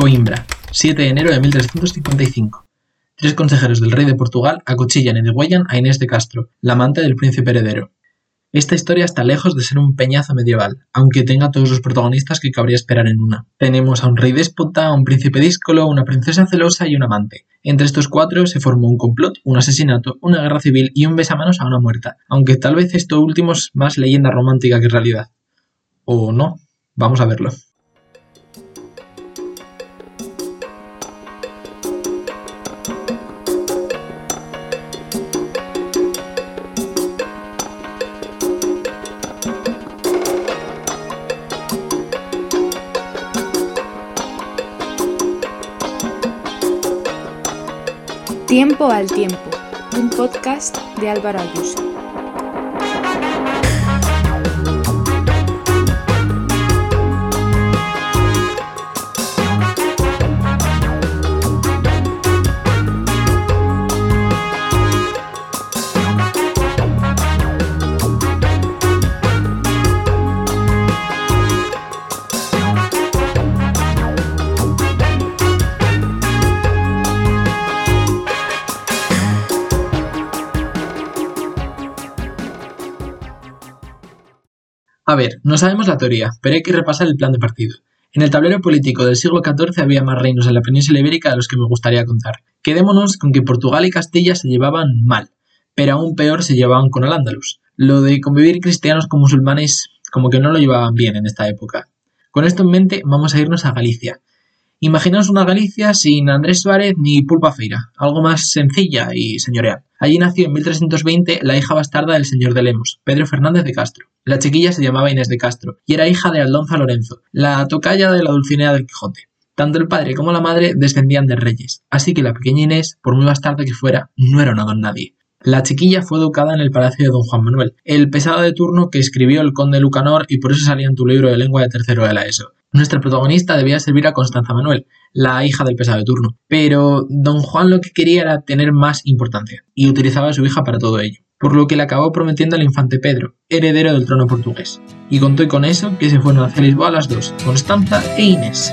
Coimbra, 7 de enero de 1355. Tres consejeros del rey de Portugal acuchillan y degüellan a Inés de Castro, la amante del príncipe heredero. Esta historia está lejos de ser un peñazo medieval, aunque tenga todos los protagonistas que cabría esperar en una. Tenemos a un rey déspota, a un príncipe díscolo, una princesa celosa y un amante. Entre estos cuatro se formó un complot, un asesinato, una guerra civil y un besamanos a una muerta, aunque tal vez esto último es más leyenda romántica que realidad. ¿O no? Vamos a verlo. Tiempo al Tiempo, un podcast de Álvaro Ayuso. A ver, no sabemos la teoría, pero hay que repasar el plan de partido. En el tablero político del siglo XIV había más reinos en la península ibérica de los que me gustaría contar. Quedémonos con que Portugal y Castilla se llevaban mal, pero aún peor se llevaban con el Andalus. Lo de convivir cristianos con musulmanes como que no lo llevaban bien en esta época. Con esto en mente vamos a irnos a Galicia, Imaginaos una Galicia sin Andrés Suárez ni Pulpa Feira, algo más sencilla y señorial. Allí nació en 1320 la hija bastarda del señor de Lemos, Pedro Fernández de Castro. La chiquilla se llamaba Inés de Castro y era hija de Aldonza Lorenzo, la tocaya de la Dulcinea del Quijote. Tanto el padre como la madre descendían de reyes, así que la pequeña Inés, por muy bastarda que fuera, no era una don nadie. La chiquilla fue educada en el palacio de don Juan Manuel, el pesado de turno que escribió el conde Lucanor y por eso salía en tu libro de lengua de tercero de la ESO. Nuestra protagonista debía servir a Constanza Manuel, la hija del pesado de turno, pero don Juan lo que quería era tener más importancia, y utilizaba a su hija para todo ello, por lo que le acabó prometiendo al infante Pedro, heredero del trono portugués. Y contó con eso que se fueron hacia Lisboa las dos, Constanza e Inés.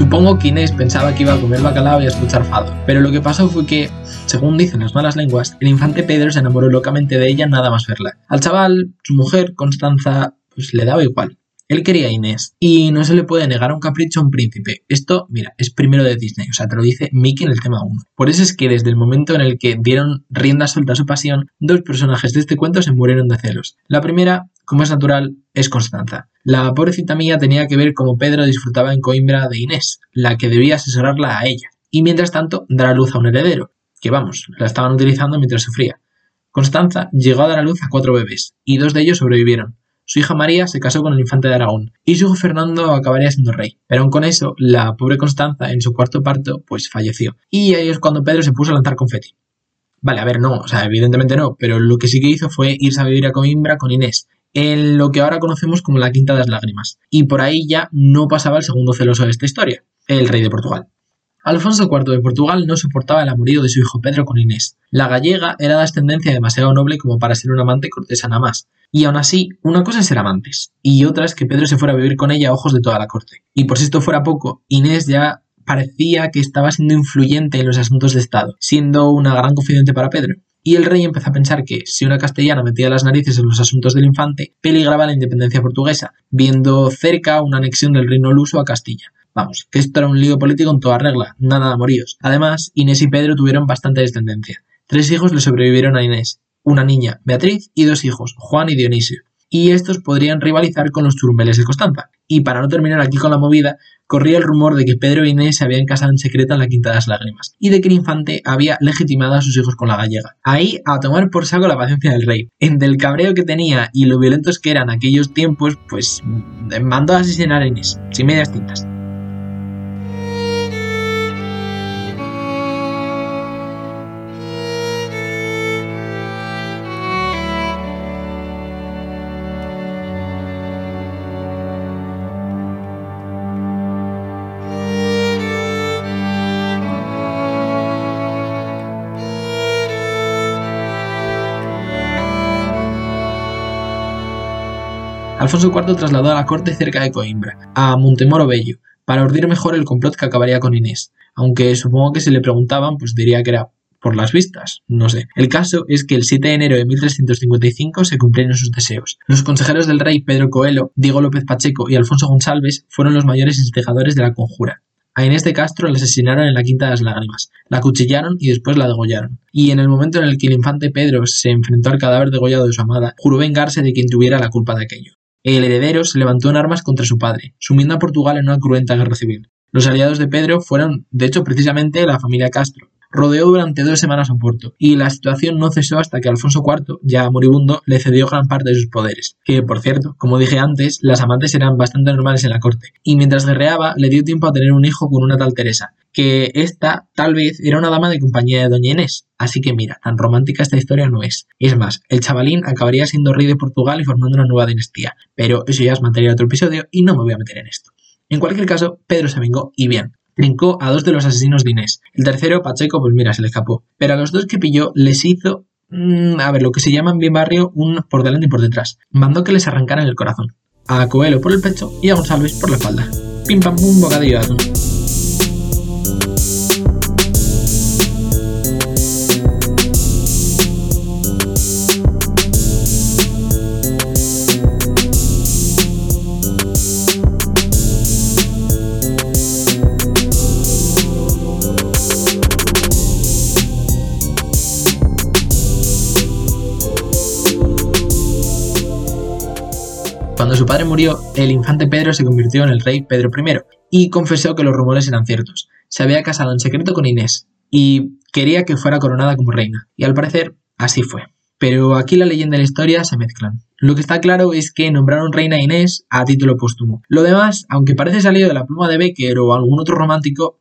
Supongo que Inés pensaba que iba a comer bacalao y a escuchar fado, pero lo que pasó fue que, según dicen las malas lenguas, el infante Pedro se enamoró locamente de ella nada más verla. Al chaval, su mujer, Constanza, pues le daba igual. Él quería a Inés y no se le puede negar un capricho a un príncipe. Esto, mira, es primero de Disney, o sea, te lo dice Mickey en el tema 1. Por eso es que desde el momento en el que dieron rienda suelta a su pasión, dos personajes de este cuento se murieron de celos. La primera, como es natural, es Constanza. La pobrecita mía tenía que ver cómo Pedro disfrutaba en Coimbra de Inés, la que debía asesorarla a ella, y mientras tanto dar a luz a un heredero, que vamos, la estaban utilizando mientras sufría. Constanza llegó a dar a luz a cuatro bebés, y dos de ellos sobrevivieron, su hija María se casó con el infante de Aragón y su hijo Fernando acabaría siendo rey. Pero aún con eso, la pobre Constanza, en su cuarto parto, pues falleció. Y ahí es cuando Pedro se puso a lanzar confeti. Vale, a ver, no, o sea, evidentemente no, pero lo que sí que hizo fue irse a vivir a Coimbra con Inés, en lo que ahora conocemos como la Quinta de las Lágrimas. Y por ahí ya no pasaba el segundo celoso de esta historia, el rey de Portugal. Alfonso IV de Portugal no soportaba el amorío de su hijo Pedro con Inés. La gallega era de ascendencia demasiado noble como para ser un amante cortesana más. Y aún así, una cosa es ser amantes, y otra es que Pedro se fuera a vivir con ella a ojos de toda la corte. Y por si esto fuera poco, Inés ya parecía que estaba siendo influyente en los asuntos de Estado, siendo una gran confidente para Pedro. Y el rey empezó a pensar que si una castellana metía las narices en los asuntos del infante, peligraba la independencia portuguesa, viendo cerca una anexión del reino luso a Castilla. Vamos, que esto era un lío político en toda regla, nada de amoríos. Además, Inés y Pedro tuvieron bastante descendencia. Tres hijos le sobrevivieron a Inés, una niña, Beatriz, y dos hijos, Juan y Dionisio. Y estos podrían rivalizar con los churumbeles de Constanza. Y para no terminar aquí con la movida, corría el rumor de que Pedro e Inés se habían casado en secreto en la Quinta de las Lágrimas y de que el infante había legitimado a sus hijos con la gallega. Ahí a tomar por saco la paciencia del rey. Entre el cabreo que tenía y lo violentos que eran aquellos tiempos, pues mandó a asesinar a Inés, sin medias tintas. Alfonso IV trasladó a la corte cerca de Coimbra, a Montemoro Bello, para ordir mejor el complot que acabaría con Inés, aunque supongo que si le preguntaban, pues diría que era por las vistas, no sé. El caso es que el 7 de enero de 1355 se cumplieron sus deseos. Los consejeros del rey Pedro Coelho, Diego López Pacheco y Alfonso González fueron los mayores instigadores de la conjura. A Inés de Castro la asesinaron en la Quinta de las Lágrimas, la cuchillaron y después la degollaron. Y en el momento en el que el infante Pedro se enfrentó al cadáver degollado de su amada, juró vengarse de quien tuviera la culpa de aquello. El heredero se levantó en armas contra su padre, sumiendo a Portugal en una cruenta guerra civil. Los aliados de Pedro fueron, de hecho, precisamente la familia Castro. Rodeó durante dos semanas a Porto, y la situación no cesó hasta que Alfonso IV, ya moribundo, le cedió gran parte de sus poderes. Que, por cierto, como dije antes, las amantes eran bastante normales en la corte, y mientras guerreaba le dio tiempo a tener un hijo con una tal Teresa, que esta tal vez era una dama de compañía de Doña Inés. Así que mira, tan romántica esta historia no es. Es más, el chavalín acabaría siendo rey de Portugal y formando una nueva dinastía. Pero eso ya es materia de otro episodio y no me voy a meter en esto. En cualquier caso, Pedro se vengó y bien. Trincó a dos de los asesinos de Inés. El tercero, Pacheco, pues mira, se le escapó. Pero a los dos que pilló les hizo, mm, a ver, lo que se llama en bien barrio un por delante y por detrás. Mandó que les arrancaran el corazón. A Coelho por el pecho y a González por la espalda. Pim pam pum, bocadillo de atún. Cuando su padre murió, el infante Pedro se convirtió en el rey Pedro I y confesó que los rumores eran ciertos. Se había casado en secreto con Inés y quería que fuera coronada como reina. Y al parecer, así fue. Pero aquí la leyenda y la historia se mezclan. Lo que está claro es que nombraron reina Inés a título póstumo. Lo demás, aunque parece salido de la pluma de Becker o algún otro romántico,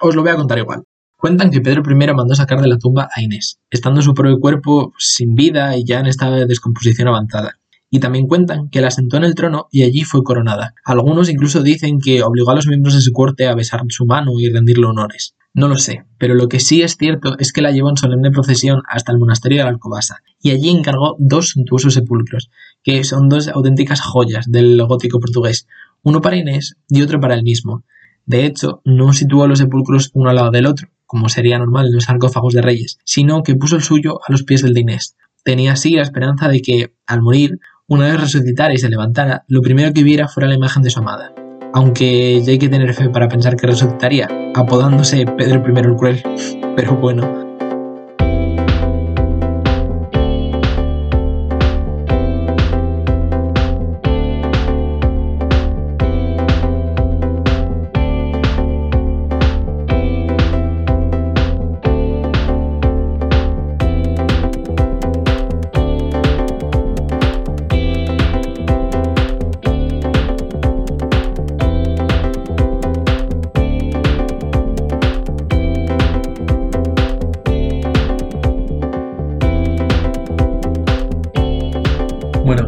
os lo voy a contar igual. Cuentan que Pedro I mandó sacar de la tumba a Inés, estando su propio cuerpo sin vida y ya en estado de descomposición avanzada y también cuentan que la sentó en el trono y allí fue coronada. Algunos incluso dicen que obligó a los miembros de su corte a besar su mano y rendirle honores. No lo sé, pero lo que sí es cierto es que la llevó en solemne procesión hasta el monasterio de la Alcobasa, y allí encargó dos suntuosos sepulcros, que son dos auténticas joyas del gótico portugués, uno para Inés y otro para él mismo. De hecho, no situó los sepulcros uno al lado del otro, como sería normal en los sarcófagos de reyes, sino que puso el suyo a los pies del de Inés. Tenía así la esperanza de que, al morir, una vez resucitara y se levantara, lo primero que viera fuera la imagen de su amada. Aunque ya hay que tener fe para pensar que resucitaría, apodándose Pedro I el Cruel. Pero bueno,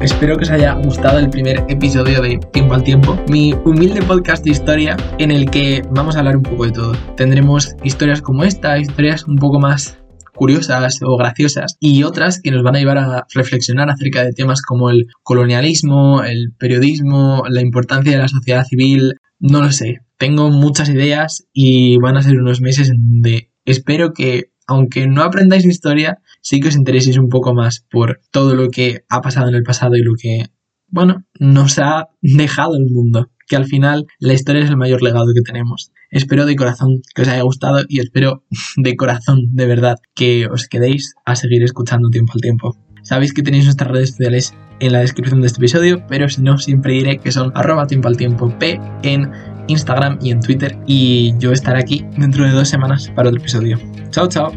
Espero que os haya gustado el primer episodio de Tiempo al Tiempo, mi humilde podcast de historia en el que vamos a hablar un poco de todo. Tendremos historias como esta, historias un poco más curiosas o graciosas y otras que nos van a llevar a reflexionar acerca de temas como el colonialismo, el periodismo, la importancia de la sociedad civil, no lo sé. Tengo muchas ideas y van a ser unos meses donde espero que aunque no aprendáis historia, sí que os intereséis un poco más por todo lo que ha pasado en el pasado y lo que, bueno, nos ha dejado el mundo. Que al final la historia es el mayor legado que tenemos. Espero de corazón que os haya gustado y espero de corazón, de verdad, que os quedéis a seguir escuchando tiempo al tiempo. Sabéis que tenéis nuestras redes sociales en la descripción de este episodio, pero si no, siempre diré que son arroba tiempo al tiempo P en Instagram y en Twitter. Y yo estaré aquí dentro de dos semanas para otro episodio. Chao, chao.